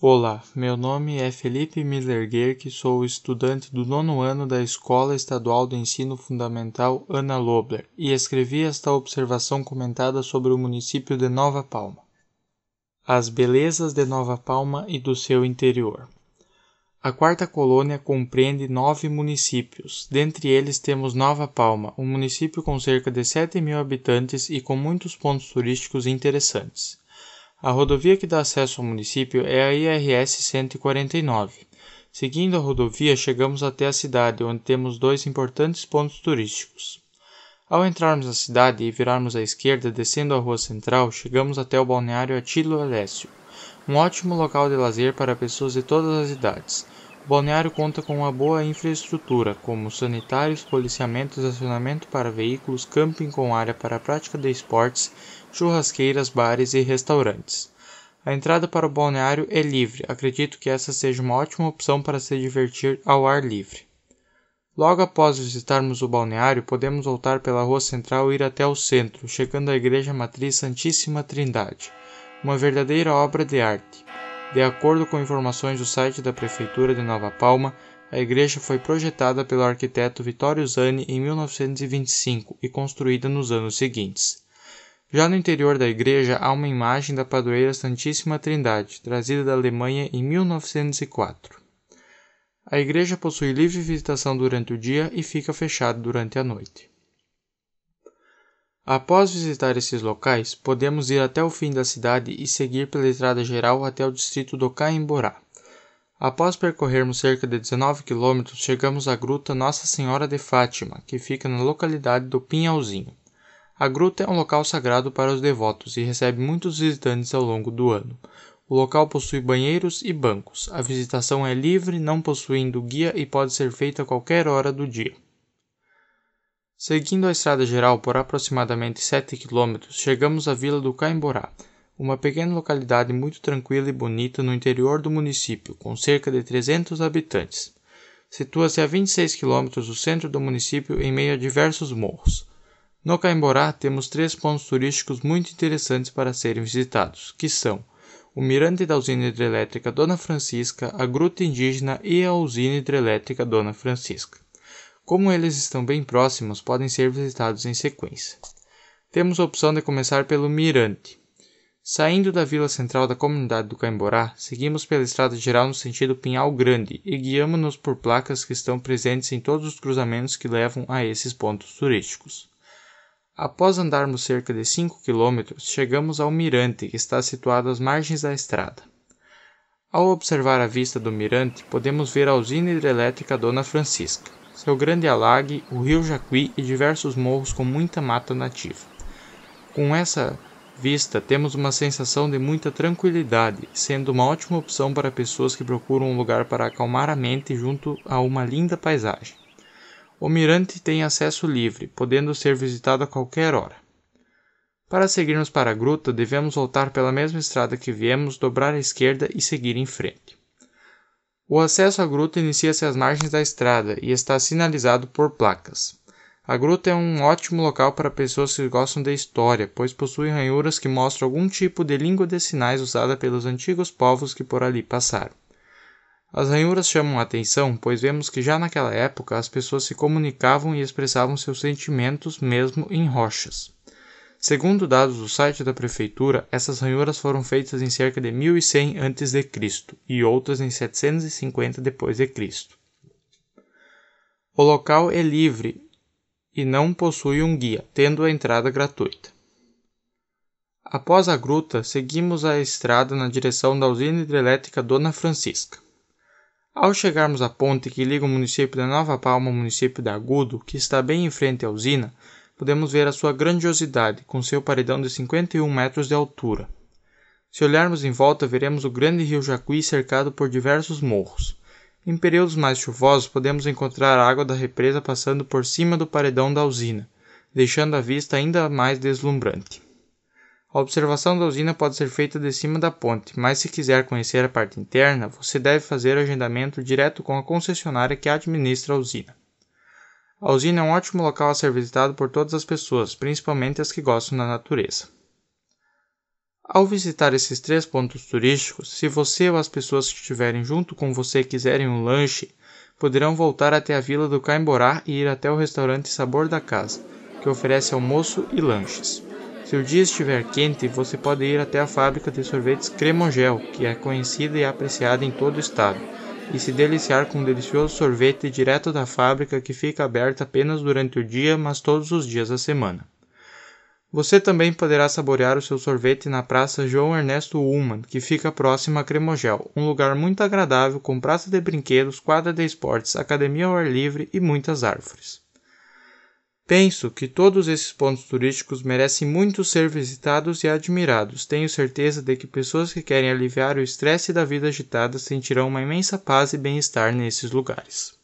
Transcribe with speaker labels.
Speaker 1: Olá, meu nome é Felipe Millerguer, sou estudante do nono ano da Escola Estadual do Ensino Fundamental Ana Lobler e escrevi esta observação comentada sobre o município de Nova Palma. As belezas de Nova Palma e do seu interior. A quarta colônia compreende nove municípios. Dentre eles temos Nova Palma, um município com cerca de 7 mil habitantes e com muitos pontos turísticos interessantes. A rodovia que dá acesso ao município é a IRS 149. Seguindo a rodovia, chegamos até a cidade, onde temos dois importantes pontos turísticos. Ao entrarmos na cidade e virarmos à esquerda, descendo a rua central, chegamos até o balneário Atilo Alessio, um ótimo local de lazer para pessoas de todas as idades. Balneário conta com uma boa infraestrutura, como sanitários, policiamento, estacionamento para veículos, camping com área para prática de esportes, churrasqueiras, bares e restaurantes. A entrada para o balneário é livre, acredito que essa seja uma ótima opção para se divertir ao ar livre. Logo após visitarmos o balneário, podemos voltar pela rua central e ir até o centro, chegando à Igreja Matriz Santíssima Trindade, uma verdadeira obra de arte. De acordo com informações do site da Prefeitura de Nova Palma, a igreja foi projetada pelo arquiteto Vittorio Zani em 1925 e construída nos anos seguintes. Já no interior da igreja há uma imagem da padroeira Santíssima Trindade, trazida da Alemanha em 1904. A igreja possui livre visitação durante o dia e fica fechada durante a noite. Após visitar esses locais, podemos ir até o fim da cidade e seguir pela estrada geral até o distrito do Caimborá. Após percorrermos cerca de 19 quilômetros, chegamos à gruta Nossa Senhora de Fátima, que fica na localidade do Pinhalzinho. A gruta é um local sagrado para os devotos e recebe muitos visitantes ao longo do ano. O local possui banheiros e bancos. A visitação é livre, não possuindo guia e pode ser feita a qualquer hora do dia. Seguindo a estrada geral por aproximadamente 7 km, chegamos à vila do Caimborá, uma pequena localidade muito tranquila e bonita no interior do município, com cerca de 300 habitantes. Situa-se a 26 km do centro do município em meio a diversos morros. No Caimborá temos três pontos turísticos muito interessantes para serem visitados, que são o Mirante da Usina Hidrelétrica Dona Francisca, a Gruta Indígena e a Usina Hidrelétrica Dona Francisca. Como eles estão bem próximos, podem ser visitados em sequência. Temos a opção de começar pelo Mirante. Saindo da vila central da comunidade do Caimborá, seguimos pela estrada geral no sentido Pinhal Grande e guiamos-nos por placas que estão presentes em todos os cruzamentos que levam a esses pontos turísticos. Após andarmos cerca de 5 km, chegamos ao mirante, que está situado às margens da estrada. Ao observar a vista do mirante, podemos ver a usina hidrelétrica Dona Francisca seu grande alague, o rio Jacuí e diversos morros com muita mata nativa. Com essa vista, temos uma sensação de muita tranquilidade, sendo uma ótima opção para pessoas que procuram um lugar para acalmar a mente junto a uma linda paisagem. O mirante tem acesso livre, podendo ser visitado a qualquer hora. Para seguirmos para a gruta, devemos voltar pela mesma estrada que viemos, dobrar à esquerda e seguir em frente. O acesso à gruta inicia-se às margens da estrada e está sinalizado por placas. A gruta é um ótimo local para pessoas que gostam de história, pois possui ranhuras que mostram algum tipo de língua de sinais usada pelos antigos povos que por ali passaram. As ranhuras chamam a atenção, pois vemos que já naquela época as pessoas se comunicavam e expressavam seus sentimentos mesmo em rochas. Segundo dados do site da prefeitura, essas ranhuras foram feitas em cerca de 1100 a.C. e outras em 750 d.C. O local é livre e não possui um guia, tendo a entrada gratuita. Após a gruta, seguimos a estrada na direção da usina hidrelétrica Dona Francisca. Ao chegarmos à ponte que liga o município de Nova Palma ao município de Agudo, que está bem em frente à usina, podemos ver a sua grandiosidade, com seu paredão de 51 metros de altura. Se olharmos em volta, veremos o grande rio Jacuí cercado por diversos morros. Em períodos mais chuvosos, podemos encontrar a água da represa passando por cima do paredão da usina, deixando a vista ainda mais deslumbrante. A observação da usina pode ser feita de cima da ponte, mas se quiser conhecer a parte interna, você deve fazer agendamento direto com a concessionária que administra a usina. A usina é um ótimo local a ser visitado por todas as pessoas, principalmente as que gostam da natureza. Ao visitar esses três pontos turísticos, se você ou as pessoas que estiverem junto com você quiserem um lanche, poderão voltar até a vila do Caimborá e ir até o restaurante Sabor da Casa, que oferece almoço e lanches. Se o dia estiver quente, você pode ir até a fábrica de sorvetes Cremogel, que é conhecida e apreciada em todo o estado, e se deliciar com um delicioso sorvete direto da fábrica que fica aberta apenas durante o dia, mas todos os dias da semana. Você também poderá saborear o seu sorvete na Praça João Ernesto Ullmann, que fica próxima a Cremogel, um lugar muito agradável com praça de brinquedos, quadra de esportes, academia ao ar livre e muitas árvores. Penso que todos esses pontos turísticos merecem muito ser visitados e admirados. Tenho certeza de que pessoas que querem aliviar o estresse da vida agitada sentirão uma imensa paz e bem-estar nesses lugares.